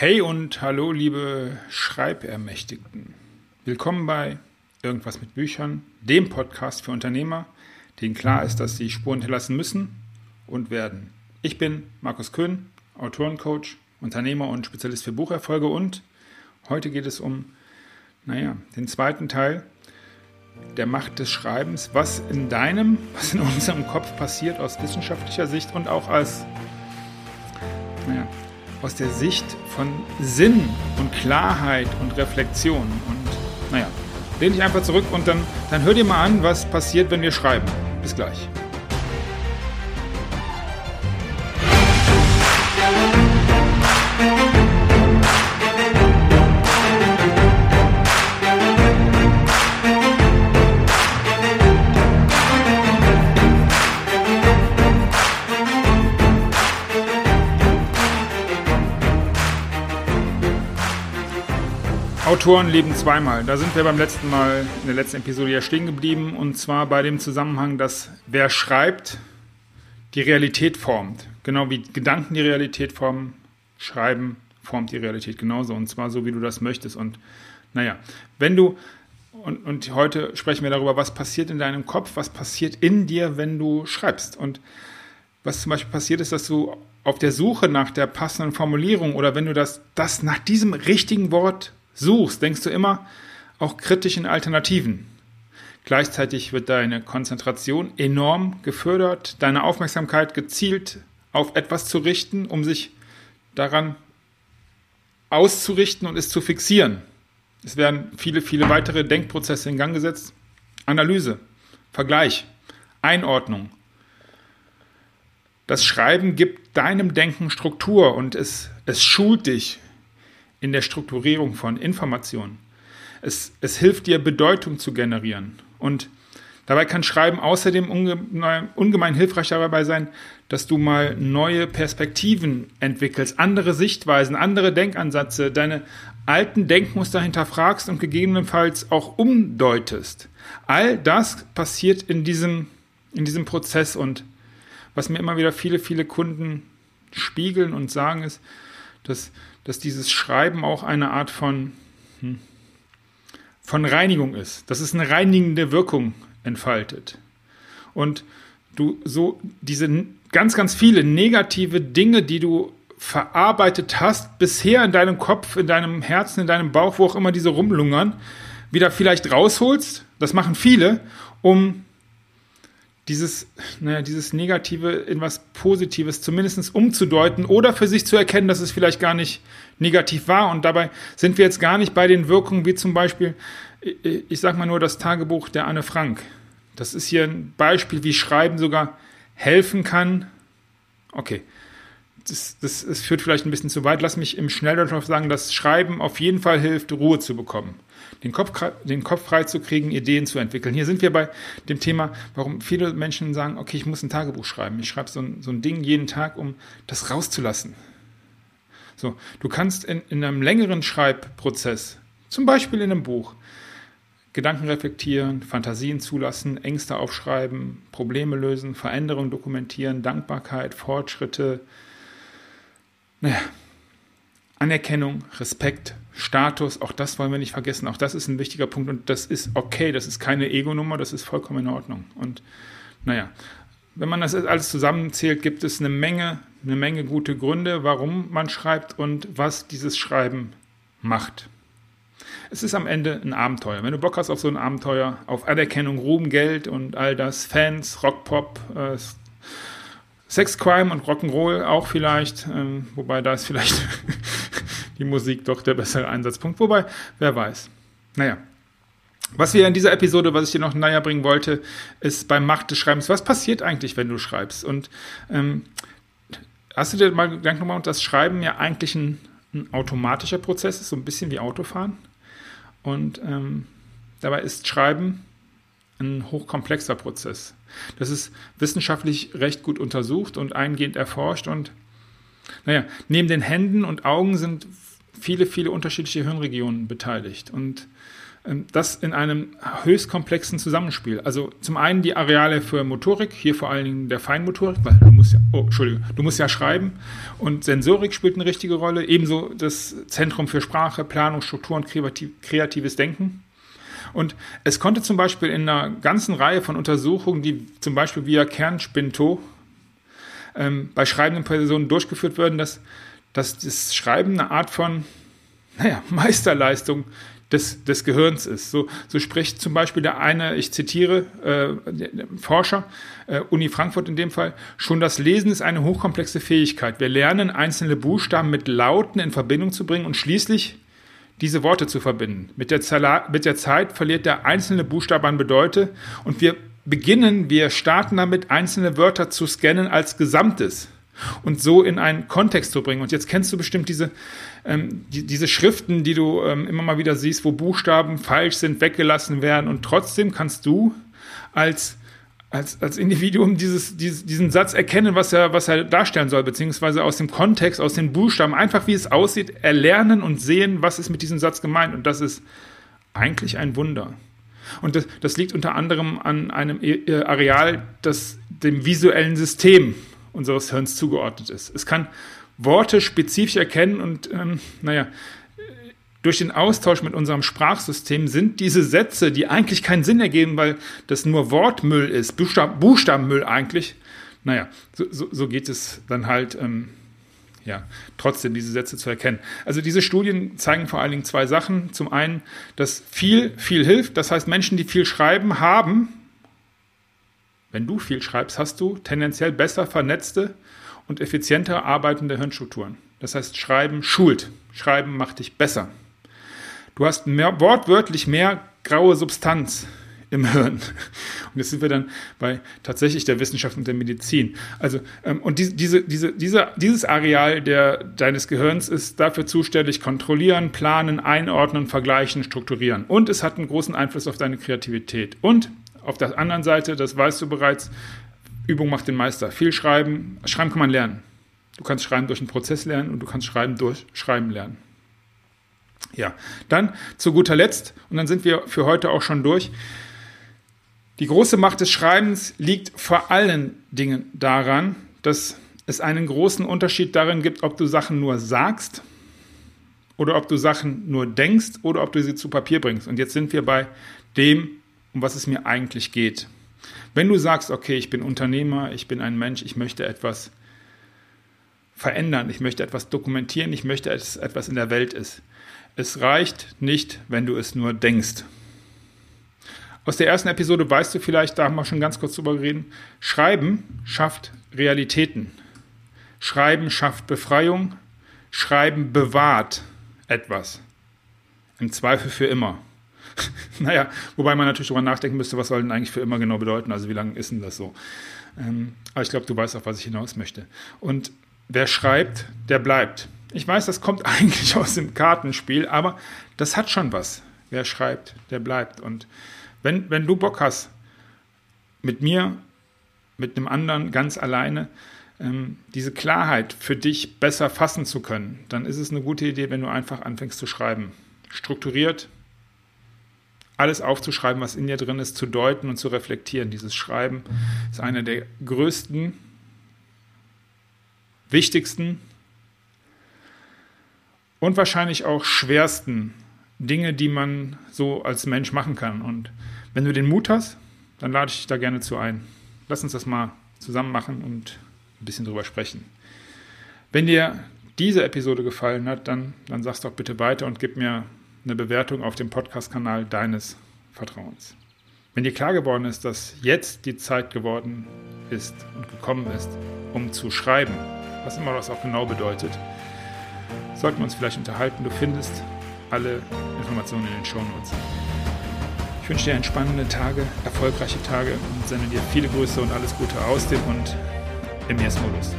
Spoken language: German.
Hey und hallo, liebe Schreibermächtigten. Willkommen bei Irgendwas mit Büchern, dem Podcast für Unternehmer, denen klar ist, dass sie Spuren hinterlassen müssen und werden. Ich bin Markus Köhn, Autorencoach, Unternehmer und Spezialist für Bucherfolge und heute geht es um, naja, den zweiten Teil der Macht des Schreibens, was in deinem, was in unserem Kopf passiert aus wissenschaftlicher Sicht und auch als, naja, aus der Sicht von Sinn und Klarheit und Reflexion. Und naja, lehn dich einfach zurück und dann, dann hör dir mal an, was passiert, wenn wir schreiben. Bis gleich. Autoren leben zweimal. Da sind wir beim letzten Mal in der letzten Episode ja stehen geblieben und zwar bei dem Zusammenhang, dass wer schreibt, die Realität formt. Genau wie Gedanken die Realität formen, Schreiben formt die Realität genauso und zwar so, wie du das möchtest. Und naja, wenn du, und, und heute sprechen wir darüber, was passiert in deinem Kopf, was passiert in dir, wenn du schreibst. Und was zum Beispiel passiert ist, dass du auf der Suche nach der passenden Formulierung oder wenn du das, das nach diesem richtigen Wort suchst, denkst du immer auch kritisch in Alternativen. Gleichzeitig wird deine Konzentration enorm gefördert, deine Aufmerksamkeit gezielt auf etwas zu richten, um sich daran auszurichten und es zu fixieren. Es werden viele, viele weitere Denkprozesse in Gang gesetzt. Analyse, Vergleich, Einordnung. Das Schreiben gibt deinem Denken Struktur und es, es schult dich in der Strukturierung von Informationen. Es, es hilft dir, Bedeutung zu generieren. Und dabei kann Schreiben außerdem ungemein, ungemein hilfreich dabei sein, dass du mal neue Perspektiven entwickelst, andere Sichtweisen, andere Denkansätze, deine alten Denkmuster hinterfragst und gegebenenfalls auch umdeutest. All das passiert in diesem, in diesem Prozess und was mir immer wieder viele, viele Kunden spiegeln und sagen ist, dass dass dieses Schreiben auch eine Art von, hm, von Reinigung ist, dass es eine reinigende Wirkung entfaltet. Und du so diese ganz, ganz viele negative Dinge, die du verarbeitet hast, bisher in deinem Kopf, in deinem Herzen, in deinem Bauch, wo auch immer diese rumlungern, wieder vielleicht rausholst, das machen viele, um dieses, naja, dieses Negative in was Positives zumindest umzudeuten oder für sich zu erkennen, dass es vielleicht gar nicht negativ war. Und dabei sind wir jetzt gar nicht bei den Wirkungen, wie zum Beispiel, ich sag mal nur das Tagebuch der Anne Frank. Das ist hier ein Beispiel, wie Schreiben sogar helfen kann. Okay, das, das, das führt vielleicht ein bisschen zu weit. Lass mich im Schnelldurchlauf sagen, dass Schreiben auf jeden Fall hilft, Ruhe zu bekommen den Kopf, den Kopf frei zu kriegen, Ideen zu entwickeln. Hier sind wir bei dem Thema, warum viele Menschen sagen, okay, ich muss ein Tagebuch schreiben. Ich schreibe so ein, so ein Ding jeden Tag, um das rauszulassen. So, du kannst in, in einem längeren Schreibprozess, zum Beispiel in einem Buch, Gedanken reflektieren, Fantasien zulassen, Ängste aufschreiben, Probleme lösen, Veränderungen dokumentieren, Dankbarkeit, Fortschritte, naja, Anerkennung, Respekt, Status, auch das wollen wir nicht vergessen. Auch das ist ein wichtiger Punkt und das ist okay. Das ist keine Ego-Nummer, das ist vollkommen in Ordnung. Und naja, wenn man das alles zusammenzählt, gibt es eine Menge, eine Menge gute Gründe, warum man schreibt und was dieses Schreiben macht. Es ist am Ende ein Abenteuer. Wenn du Bock hast auf so ein Abenteuer, auf Anerkennung, Ruhm, Geld und all das, Fans, Rockpop, äh, Sex, Crime und Rock'n'Roll auch vielleicht, äh, wobei da ist vielleicht die Musik doch der bessere Einsatzpunkt. Wobei, wer weiß. Naja. Was wir in dieser Episode, was ich dir noch näher bringen wollte, ist beim Macht des Schreibens. Was passiert eigentlich, wenn du schreibst? Und ähm, hast du dir mal Gedanken gemacht, dass Schreiben ja eigentlich ein, ein, automatischer Prozess ist, so ein bisschen wie Autofahren? Und ähm, dabei ist Schreiben ein hochkomplexer Prozess. Das ist wissenschaftlich recht gut untersucht und eingehend erforscht und naja, neben den Händen und Augen sind viele, viele unterschiedliche Hirnregionen beteiligt. Und ähm, das in einem höchst komplexen Zusammenspiel. Also zum einen die Areale für Motorik, hier vor allen Dingen der Feinmotorik, weil du musst ja, oh, Entschuldige, du musst ja schreiben und Sensorik spielt eine richtige Rolle, ebenso das Zentrum für Sprache, Planung, Struktur und kreatives Denken. Und es konnte zum Beispiel in einer ganzen Reihe von Untersuchungen, die zum Beispiel via Kernspinto ähm, bei schreibenden Personen durchgeführt werden, dass, dass das Schreiben eine Art von naja, Meisterleistung des, des Gehirns ist. So, so spricht zum Beispiel der eine, ich zitiere, äh, Forscher, äh, Uni Frankfurt in dem Fall, schon das Lesen ist eine hochkomplexe Fähigkeit. Wir lernen, einzelne Buchstaben mit Lauten in Verbindung zu bringen und schließlich diese Worte zu verbinden. Mit der, mit der Zeit verliert der einzelne Buchstabe an Bedeute und wir beginnen, wir starten damit, einzelne Wörter zu scannen als Gesamtes und so in einen Kontext zu bringen. Und jetzt kennst du bestimmt diese, ähm, die, diese Schriften, die du ähm, immer mal wieder siehst, wo Buchstaben falsch sind, weggelassen werden und trotzdem kannst du als als, als Individuum dieses, dieses, diesen Satz erkennen, was er, was er darstellen soll, beziehungsweise aus dem Kontext, aus den Buchstaben, einfach wie es aussieht, erlernen und sehen, was ist mit diesem Satz gemeint. Und das ist eigentlich ein Wunder. Und das, das liegt unter anderem an einem äh, Areal, das dem visuellen System unseres Hirns zugeordnet ist. Es kann Worte spezifisch erkennen und, ähm, naja, durch den Austausch mit unserem Sprachsystem sind diese Sätze, die eigentlich keinen Sinn ergeben, weil das nur Wortmüll ist, Buchstab, Buchstabenmüll eigentlich, naja, so, so, so geht es dann halt, ähm, ja, trotzdem diese Sätze zu erkennen. Also diese Studien zeigen vor allen Dingen zwei Sachen. Zum einen, dass viel, viel hilft. Das heißt, Menschen, die viel schreiben, haben wenn du viel schreibst, hast du tendenziell besser vernetzte und effizienter arbeitende Hirnstrukturen. Das heißt, Schreiben schult. Schreiben macht dich besser. Du hast mehr, wortwörtlich mehr graue Substanz im Hirn. Und jetzt sind wir dann bei tatsächlich der Wissenschaft und der Medizin. Also, ähm, und diese, diese, diese, diese, dieses Areal der, deines Gehirns ist dafür zuständig, kontrollieren, planen, einordnen, vergleichen, strukturieren. Und es hat einen großen Einfluss auf deine Kreativität. Und auf der anderen Seite, das weißt du bereits, Übung macht den Meister. Viel schreiben, schreiben kann man lernen. Du kannst schreiben durch einen Prozess lernen und du kannst schreiben durch Schreiben lernen. Ja, dann zu guter Letzt, und dann sind wir für heute auch schon durch. Die große Macht des Schreibens liegt vor allen Dingen daran, dass es einen großen Unterschied darin gibt, ob du Sachen nur sagst oder ob du Sachen nur denkst oder ob du sie zu Papier bringst. Und jetzt sind wir bei dem, um was es mir eigentlich geht. Wenn du sagst, okay, ich bin Unternehmer, ich bin ein Mensch, ich möchte etwas verändern, ich möchte etwas dokumentieren, ich möchte, dass etwas in der Welt ist. Es reicht nicht, wenn du es nur denkst. Aus der ersten Episode weißt du vielleicht, da haben wir schon ganz kurz drüber geredet, Schreiben schafft Realitäten. Schreiben schafft Befreiung. Schreiben bewahrt etwas. Im Zweifel für immer. naja, wobei man natürlich darüber nachdenken müsste, was soll denn eigentlich für immer genau bedeuten? Also wie lange ist denn das so? Ähm, aber ich glaube, du weißt auch, was ich hinaus möchte. Und wer schreibt, der bleibt. Ich weiß, das kommt eigentlich aus dem Kartenspiel, aber das hat schon was. Wer schreibt, der bleibt. Und wenn, wenn du Bock hast, mit mir, mit einem anderen, ganz alleine, ähm, diese Klarheit für dich besser fassen zu können, dann ist es eine gute Idee, wenn du einfach anfängst zu schreiben. Strukturiert, alles aufzuschreiben, was in dir drin ist, zu deuten und zu reflektieren. Dieses Schreiben ist eine der größten, wichtigsten und wahrscheinlich auch schwersten Dinge, die man so als Mensch machen kann. Und wenn du den Mut hast, dann lade ich dich da gerne zu ein. Lass uns das mal zusammen machen und ein bisschen drüber sprechen. Wenn dir diese Episode gefallen hat, dann, dann sag's doch bitte weiter und gib mir eine Bewertung auf dem Podcast-Kanal deines Vertrauens. Wenn dir klar geworden ist, dass jetzt die Zeit geworden ist und gekommen ist, um zu schreiben, was immer das auch genau bedeutet, sollten wir uns vielleicht unterhalten. Du findest alle Informationen in den Shownotes. Ich wünsche dir entspannende Tage, erfolgreiche Tage und sende dir viele Grüße und alles Gute aus dem und im Yes-Modus.